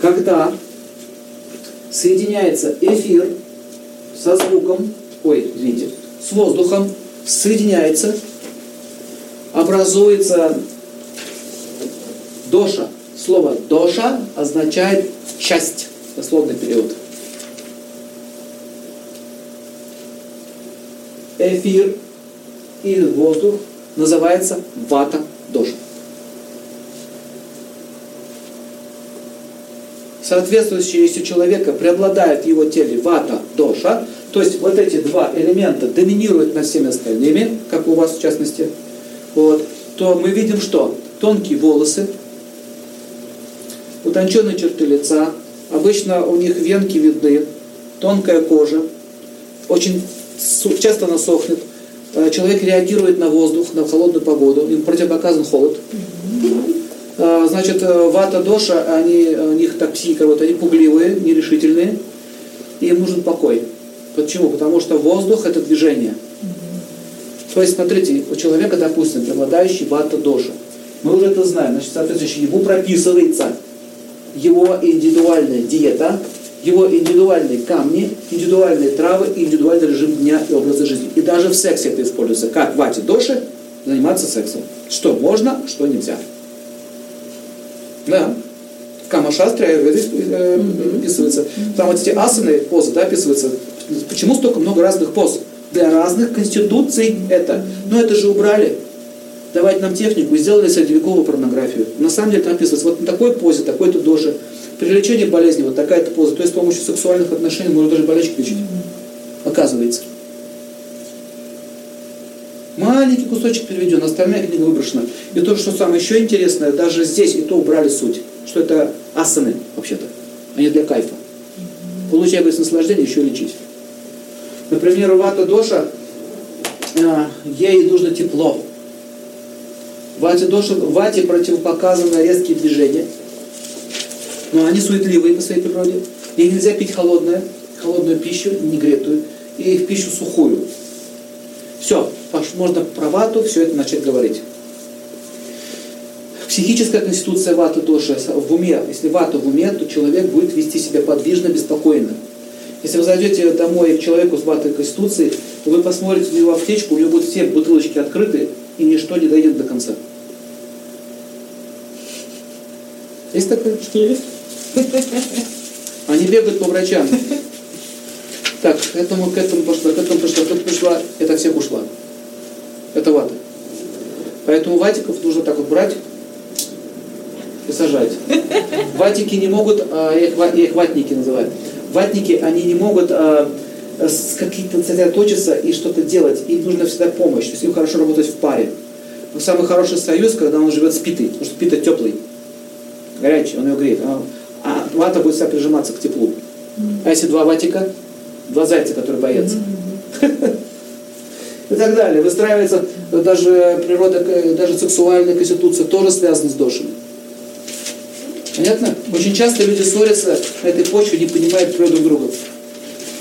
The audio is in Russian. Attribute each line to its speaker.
Speaker 1: когда соединяется эфир со звуком, ой, извините, с воздухом, соединяется, образуется доша. Слово доша означает часть, дословный перевод. Эфир и воздух называется вата доша. Соответствующие, если человека преобладает в его теле вата доша, то есть вот эти два элемента доминируют над всеми остальными, как у вас в частности, вот, то мы видим что? Тонкие волосы, утонченные черты лица, обычно у них венки видны, тонкая кожа, очень часто она сохнет, э, человек реагирует на воздух, на холодную погоду, им противопоказан холод. Э, значит, э, вата доша, они, у них так психика, вот они пугливые, нерешительные, и им нужен покой. Почему? Потому что воздух это движение. То есть, смотрите, у человека, допустим, преобладающий вата доша. Мы уже это знаем, значит, соответствующий ему прописывается его индивидуальная диета, его индивидуальные камни, индивидуальные травы, индивидуальный режим дня и образа жизни. И даже в сексе это используется. Как вате доши заниматься сексом. Что можно, что нельзя. Да. В Камашастре э, описывается. Там вот эти асаны, позы, да, описываются. Почему столько много разных поз? Для разных конституций это. Но это же убрали. Давайте нам технику, сделали средневековую порнографию. На самом деле там описывается, вот на такой позе, такой-то дожи. При лечении болезни вот такая-то поза. То есть с помощью сексуальных отношений можно даже болячки лечить. Оказывается. Маленький кусочек переведен, остальная книга выброшена. И то, что самое еще интересное, даже здесь и то убрали суть, что это асаны вообще-то, а не для кайфа. Получая говорит, наслаждение, еще лечить. Например, у вата доша, а, ей нужно тепло. Вате, доша, вате противопоказаны резкие движения. Но они суетливые по своей природе. И нельзя пить холодное, холодную пищу, не гретую, и их пищу сухую. Все, можно про вату все это начать говорить. Психическая конституция ваты доши в уме. Если вата в уме, то человек будет вести себя подвижно, беспокойно. Если вы зайдете домой к человеку с ватой конституцией, то вы посмотрите на его аптечку, у него будут все бутылочки открыты, и ничто не дойдет до конца. Есть такое? Есть. Они бегают по врачам. Так, к этому, к этому пошла, к этому пришла, к этому пришла, это всех ушла. Это вата. Поэтому ватиков нужно так вот брать и сажать. Ватики не могут, а, я, их, я их ватники называю. Ватники, они не могут а, какие-то сосредоточиться и что-то делать. Им нужна всегда помощь. То есть им хорошо работать в паре. Но самый хороший союз, когда он живет с питой, потому что пита теплый, горячий, он ее греет. А, а вата будет всегда прижиматься к теплу. А если два ватика, два зайца, которые боятся. И так далее. Выстраивается даже природа, даже сексуальная конституция тоже связана с дошами. Понятно? Очень часто люди ссорятся на этой почве, не понимают друг друга.